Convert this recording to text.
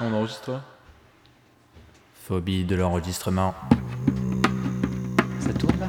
On enregistre Phobie de l'enregistrement. Ça tourne là?